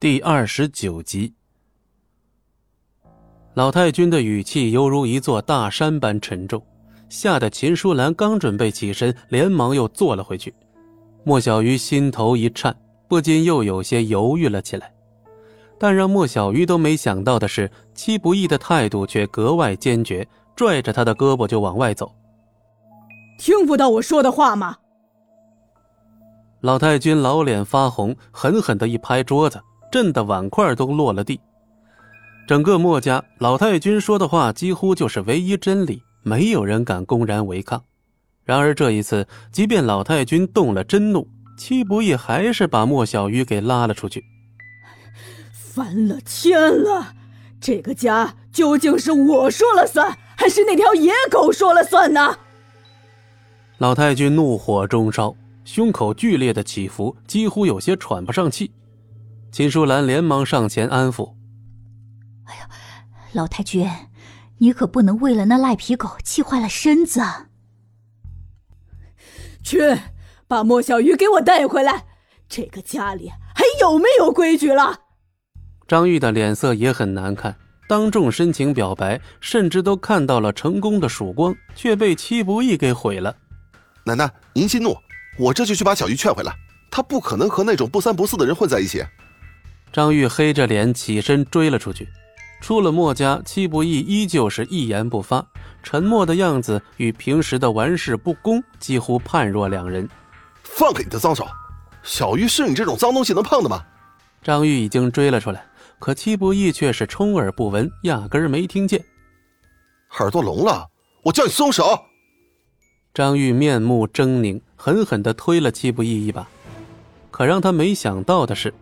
第二十九集，老太君的语气犹如一座大山般沉重，吓得秦淑兰刚准备起身，连忙又坐了回去。莫小鱼心头一颤，不禁又有些犹豫了起来。但让莫小鱼都没想到的是，戚不义的态度却格外坚决，拽着他的胳膊就往外走。听不到我说的话吗？老太君老脸发红，狠狠的一拍桌子。震得碗筷都落了地。整个墨家，老太君说的话几乎就是唯一真理，没有人敢公然违抗。然而这一次，即便老太君动了真怒，戚不义还是把莫小鱼给拉了出去。翻了天了，这个家究竟是我说了算，还是那条野狗说了算呢？老太君怒火中烧，胸口剧烈的起伏，几乎有些喘不上气。秦淑兰连忙上前安抚：“哎呀，老太君，你可不能为了那赖皮狗气坏了身子。去，把莫小鱼给我带回来。这个家里还有没有规矩了？”张玉的脸色也很难看，当众深情表白，甚至都看到了成功的曙光，却被戚不义给毁了。奶奶，您息怒，我这就去把小鱼劝回来。他不可能和那种不三不四的人混在一起。张玉黑着脸起身追了出去，出了墨家，戚不义依旧是一言不发，沉默的样子与平时的玩世不恭几乎判若两人。放开你的脏手，小玉是你这种脏东西能碰的吗？张玉已经追了出来，可戚不义却是充耳不闻，压根儿没听见。耳朵聋了，我叫你松手！张玉面目狰狞，狠狠地推了戚不义一把。可让他没想到的是。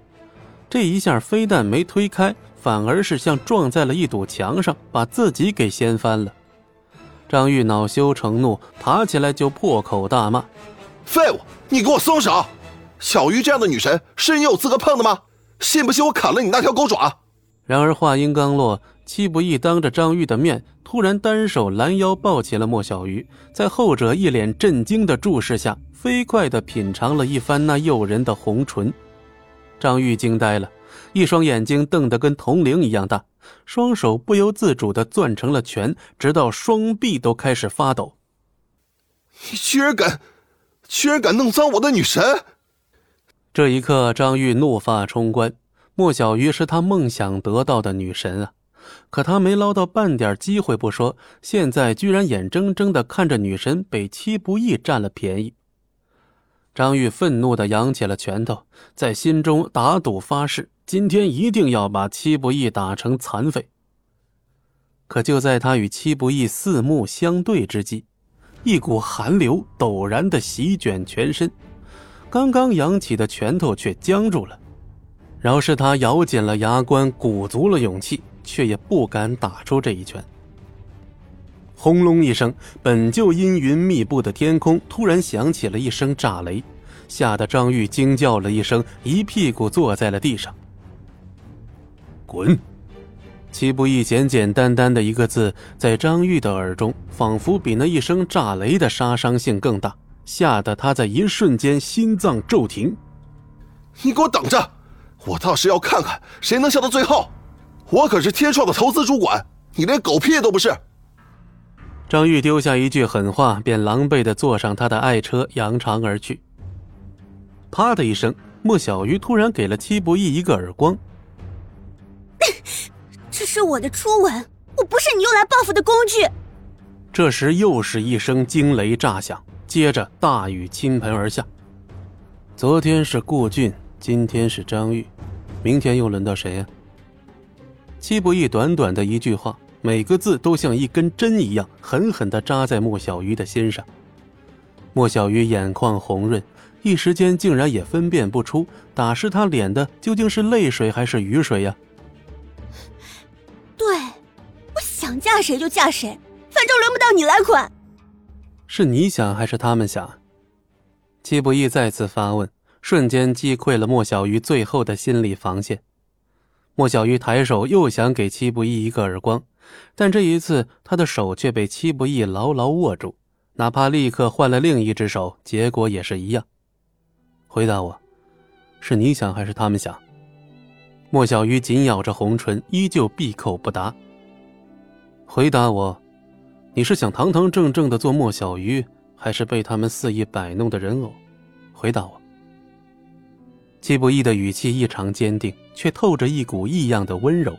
这一下非但没推开，反而是像撞在了一堵墙上，把自己给掀翻了。张玉恼羞成怒，爬起来就破口大骂：“废物，你给我松手！小鱼这样的女神是你有资格碰的吗？信不信我砍了你那条狗爪？”然而话音刚落，戚不义当着张玉的面，突然单手拦腰抱起了莫小鱼，在后者一脸震惊的注视下，飞快地品尝了一番那诱人的红唇。张玉惊呆了，一双眼睛瞪得跟铜铃一样大，双手不由自主地攥成了拳，直到双臂都开始发抖。你居然敢，居然敢弄脏我的女神！这一刻，张玉怒发冲冠。莫小鱼是他梦想得到的女神啊，可他没捞到半点机会不说，现在居然眼睁睁地看着女神被戚不义占了便宜。张玉愤怒地扬起了拳头，在心中打赌发誓，今天一定要把戚不义打成残废。可就在他与戚不义四目相对之际，一股寒流陡然地席卷全身，刚刚扬起的拳头却僵住了。饶是他咬紧了牙关，鼓足了勇气，却也不敢打出这一拳。轰隆一声，本就阴云密布的天空突然响起了一声炸雷，吓得张玉惊叫了一声，一屁股坐在了地上。滚！齐不义简简单单的一个字，在张玉的耳中，仿佛比那一声炸雷的杀伤性更大，吓得他在一瞬间心脏骤停。你给我等着！我倒是要看看谁能笑到最后！我可是天创的投资主管，你连狗屁都不是！张玉丢下一句狠话，便狼狈地坐上他的爱车，扬长而去。啪的一声，莫小鱼突然给了戚不义一个耳光。这是我的初吻，我不是你用来报复的工具。这时又是一声惊雷炸响，接着大雨倾盆而下。昨天是顾俊，今天是张玉，明天又轮到谁呀？戚不义短短的一句话。每个字都像一根针一样狠狠地扎在莫小鱼的心上。莫小鱼眼眶红润，一时间竟然也分辨不出打湿他脸的究竟是泪水还是雨水呀。对，我想嫁谁就嫁谁，反正轮不到你来管。是你想还是他们想？戚不义再次发问，瞬间击溃了莫小鱼最后的心理防线。莫小鱼抬手又想给戚不义一个耳光。但这一次，他的手却被戚不义牢牢握住，哪怕立刻换了另一只手，结果也是一样。回答我，是你想还是他们想？莫小鱼紧咬着红唇，依旧闭口不答。回答我，你是想堂堂正正的做莫小鱼，还是被他们肆意摆弄的人偶？回答我。季不易的语气异常坚定，却透着一股异样的温柔。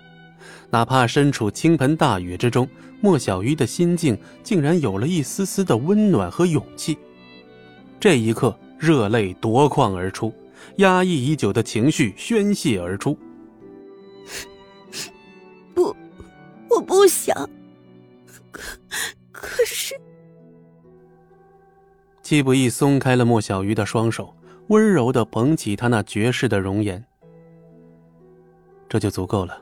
哪怕身处倾盆大雨之中，莫小鱼的心境竟然有了一丝丝的温暖和勇气。这一刻，热泪夺眶而出，压抑已久的情绪宣泄而出。不，我不想。可可是，季不易松开了莫小鱼的双手，温柔的捧起她那绝世的容颜。这就足够了。